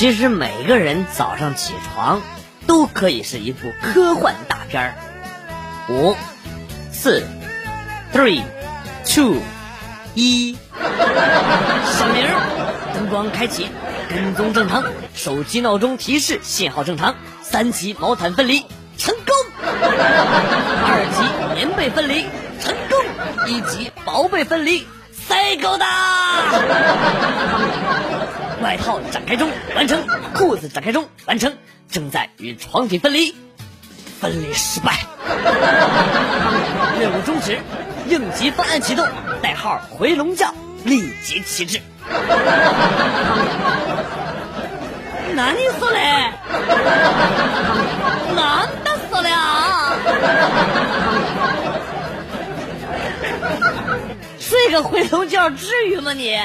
其实每个人早上起床都可以是一部科幻大片儿。五、四、three、two、一，响铃，灯光开启，跟踪正常，手机闹钟提示信号正常，三级毛毯分离成功，二级棉被分离成功，一级薄被分离塞够的。外套展开中，完成；裤子展开中，完成。正在与床体分离，分离失败。任务终止，应急方案启动，代号回笼觉，立即启置。何それ？なんだそれ啊？ 睡个回笼觉至于吗你？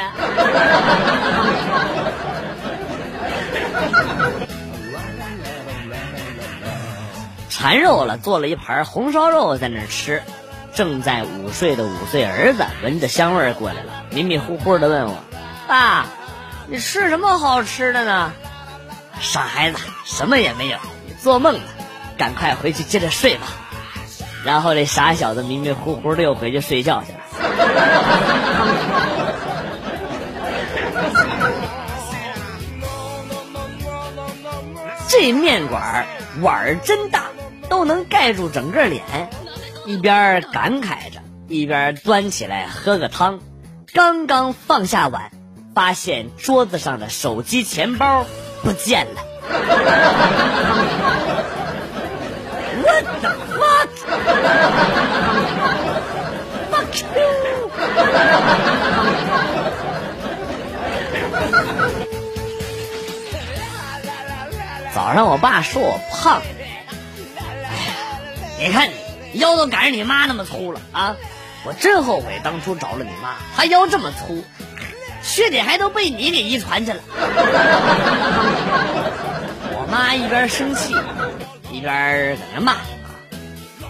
馋肉了，做了一盘红烧肉在那儿吃。正在午睡的五岁儿子闻着香味儿过来了，迷迷糊糊的问我：“爸，你吃什么好吃的呢？”傻孩子，什么也没有，你做梦呢！赶快回去接着睡吧。然后这傻小子迷迷糊糊的又回去睡觉去了。这面馆碗儿真大，都能盖住整个脸。一边感慨着，一边端起来喝个汤。刚刚放下碗，发现桌子上的手机、钱包不见了。What the fuck? Fuck you! 早上我爸说我胖，哎，你看你腰都赶上你妈那么粗了啊！我真后悔当初找了你妈，她腰这么粗，缺点还都被你给遗传去了。我妈一边生气，一边在那骂。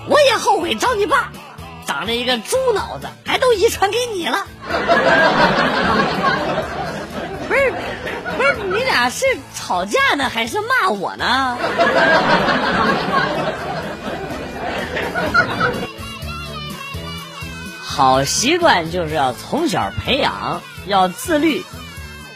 我也后悔找你爸，长了一个猪脑子，还都遗传给你了。不是，不是，你俩是吵架呢，还是骂我呢？好习惯就是要从小培养，要自律，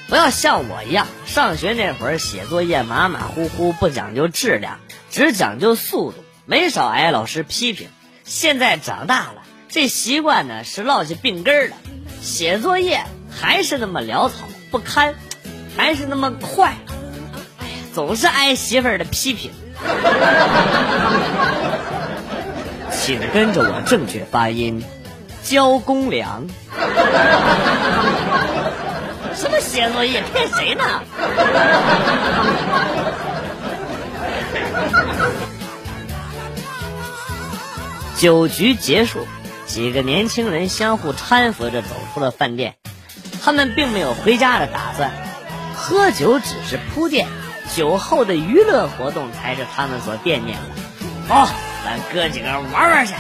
不要像我一样，上学那会儿写作业马马虎虎，不讲究质量，只讲究速度，没少挨老师批评。现在长大了，这习惯呢是落下病根儿了，写作业还是那么潦草不堪，还是那么快，哎呀，总是挨媳妇儿的批评。请跟着我正确发音。交公粮？什么写作业骗谁呢？酒局结束，几个年轻人相互搀扶着走出了饭店。他们并没有回家的打算，喝酒只是铺垫，酒后的娱乐活动才是他们所惦念的。哦，咱哥几个玩玩去。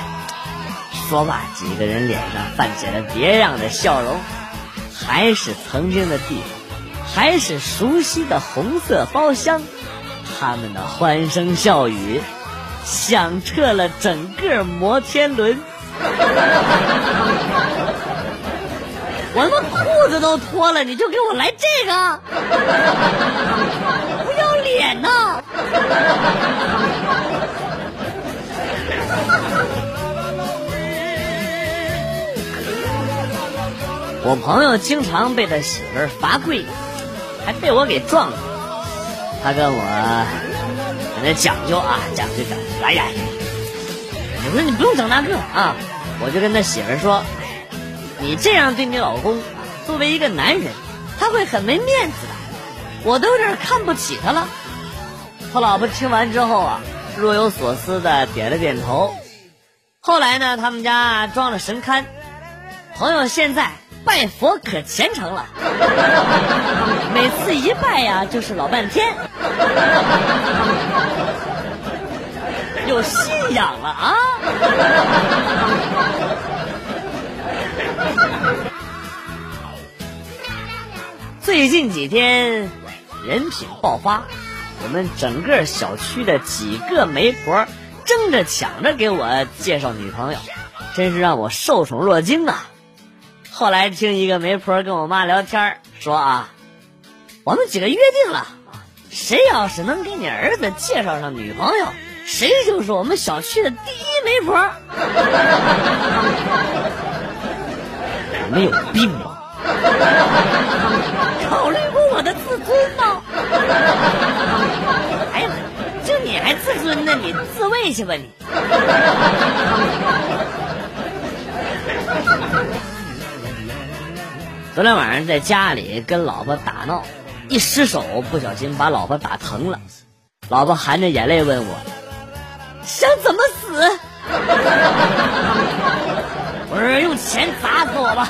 说罢，几个人脸上泛起了别样的笑容，还是曾经的地方，还是熟悉的红色包厢，他们的欢声笑语响彻了整个摩天轮。我他妈裤子都脱了，你就给我来这个，不要脸呐！我朋友经常被他媳妇罚跪，还被我给撞了。他跟我那讲究啊，讲究讲究。来呀，我说你不用整那个啊，我就跟他媳妇说，你这样对你老公，作为一个男人，他会很没面子的。我都有点看不起他了。他老婆听完之后啊，若有所思的点了点头。后来呢，他们家装了神龛，朋友现在。拜佛可虔诚了，每次一拜呀就是老半天，有信仰了啊！最近几天人品爆发，我们整个小区的几个媒婆争着抢着给我介绍女朋友，真是让我受宠若惊啊！后来听一个媒婆跟我妈聊天说啊，我们几个约定了，谁要是能给你儿子介绍上女朋友，谁就是我们小区的第一媒婆。你们有病吗？考虑过我的自尊吗？哎呀，就你还自尊呢？你自慰去吧你！昨天晚上在家里跟老婆打闹，一失手不小心把老婆打疼了，老婆含着眼泪问我：“想怎么死？” 我说用钱砸死我吧，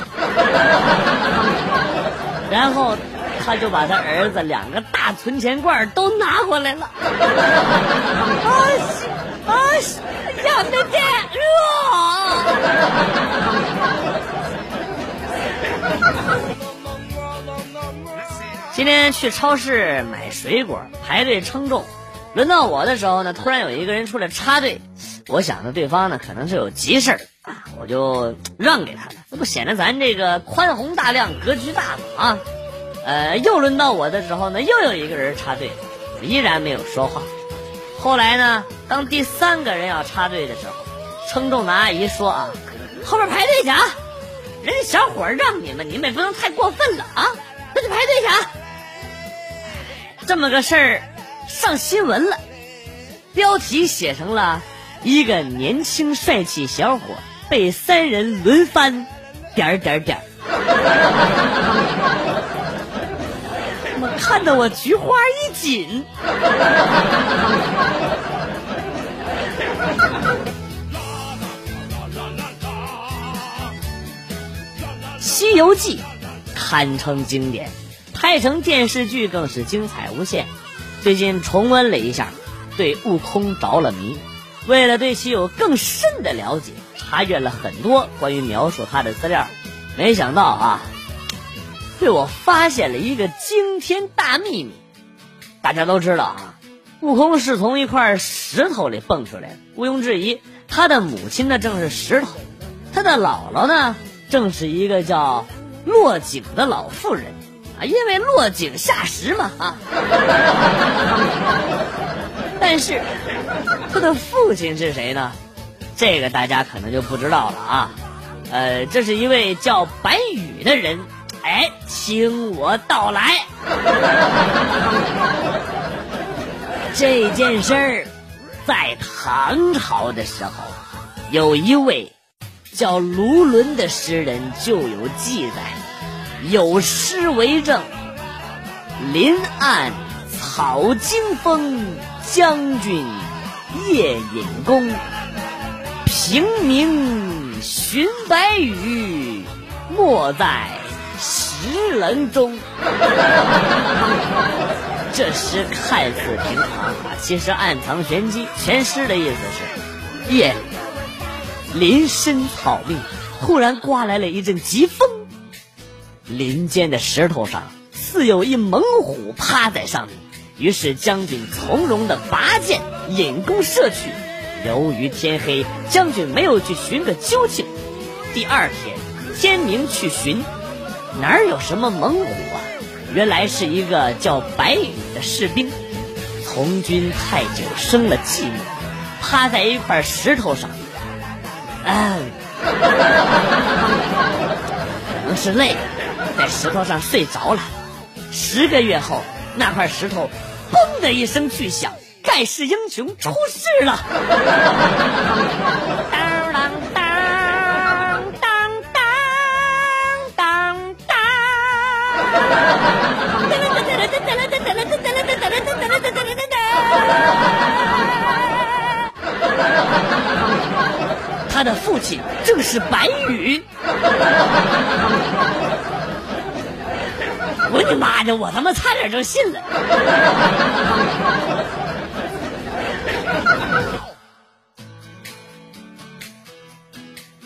然后他就把他儿子两个大存钱罐都拿过来了。啊西啊西，呀妹妹，今天去超市买水果，排队称重，轮到我的时候呢，突然有一个人出来插队，我想着对方呢可能是有急事儿。啊，我就让给他了，这不显得咱这个宽宏大量、格局大吗？啊，呃，又轮到我的时候呢，又有一个人插队，依然没有说话。后来呢，当第三个人要插队的时候，称重的阿姨说啊，后边排队去啊，人家小伙让你们，你们也不能太过分了啊，那就排队去啊。这么个事儿上新闻了，标题写成了一个年轻帅气小伙。被三人轮番，点点点我看得我菊花一紧。《西游记》堪称经典，拍成电视剧更是精彩无限。最近重温了一下，对悟空着了迷。为了对其有更深的了解。查阅了很多关于描述他的资料，没想到啊，被我发现了一个惊天大秘密。大家都知道啊，悟空是从一块石头里蹦出来的，毋庸置疑，他的母亲呢正是石头，他的姥姥呢正是一个叫落井的老妇人因为落井下石嘛啊。但是他的父亲是谁呢？这个大家可能就不知道了啊，呃，这是一位叫白羽的人，哎，听我道来。这件事儿，在唐朝的时候，有一位叫卢纶的诗人就有记载，有诗为证：“林暗草惊风，将军夜引弓。”平明寻白羽，没在石棱中。这诗看似平常，其实暗藏玄机。全诗的意思是：夜里林深草密，忽然刮来了一阵疾风，林间的石头上似有一猛虎趴在上面。于是将军从容的拔剑引弓射去。由于天黑，将军没有去寻个究竟。第二天天明去寻，哪有什么猛虎啊？原来是一个叫白羽的士兵，从军太久生了寂寞，趴在一块石头上，嗯，可能是累了，在石头上睡着了。十个月后，那块石头“嘣”的一声巨响。盖世英雄出世了！当当当当当当当！他的父亲正是白羽。我你妈的！我他妈差点就信了。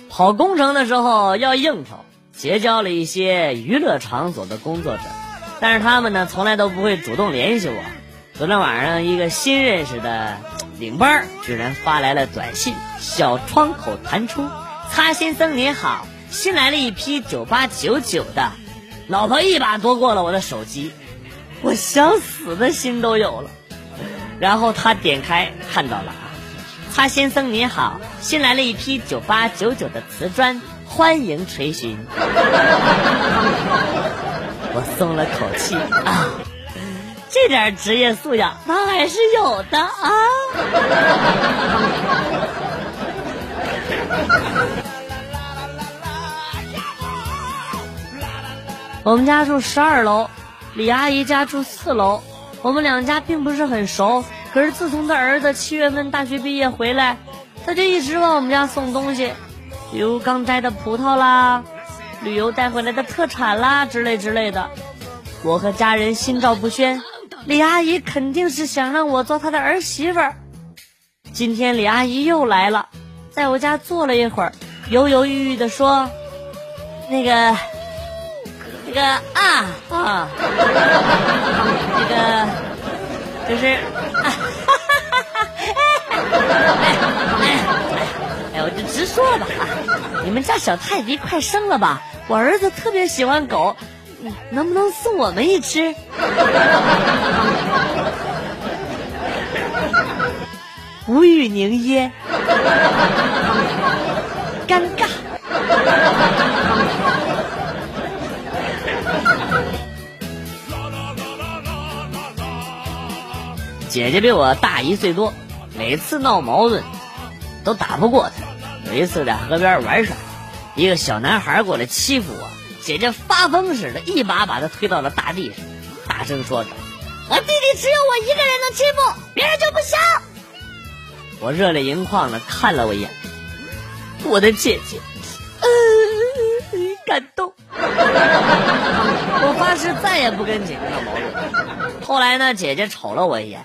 跑工程的时候要应酬，结交了一些娱乐场所的工作者，但是他们呢，从来都不会主动联系我。昨天晚上，一个新认识的领班居然发来了短信，小窗口弹出：“擦先生您好，新来了一批九八九九的。”老婆一把夺过了我的手机，我想死的心都有了。然后他点开看到了啊，擦先生您好，新来了一批九八九九的瓷砖，欢迎垂询。我松了口气啊，这点职业素养他还是有的啊。我们家住十二楼，李阿姨家住四楼。我们两家并不是很熟，可是自从他儿子七月份大学毕业回来，他就一直往我们家送东西，比如刚摘的葡萄啦，旅游带回来的特产啦之类之类的。我和家人心照不宣，李阿姨肯定是想让我做她的儿媳妇儿。今天李阿姨又来了，在我家坐了一会儿，犹犹豫豫的说：“那个。”那个啊啊，这个就是，哈哈哈哎，我就直说了吧，你们家小泰迪快生了吧？我儿子特别喜欢狗，能不能送我们一只？无语凝噎，姐姐比我大一岁多，每次闹矛盾都打不过她。有一次在河边玩耍，一个小男孩过来欺负我，姐姐发疯似的，一把把他推到了大地上，大声说着：“我弟弟只有我一个人能欺负，别人就不行。”我热泪盈眶的看了我一眼，我的姐姐，嗯感动。我发誓再也不跟姐姐闹矛盾。后来呢，姐姐瞅了我一眼。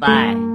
拜。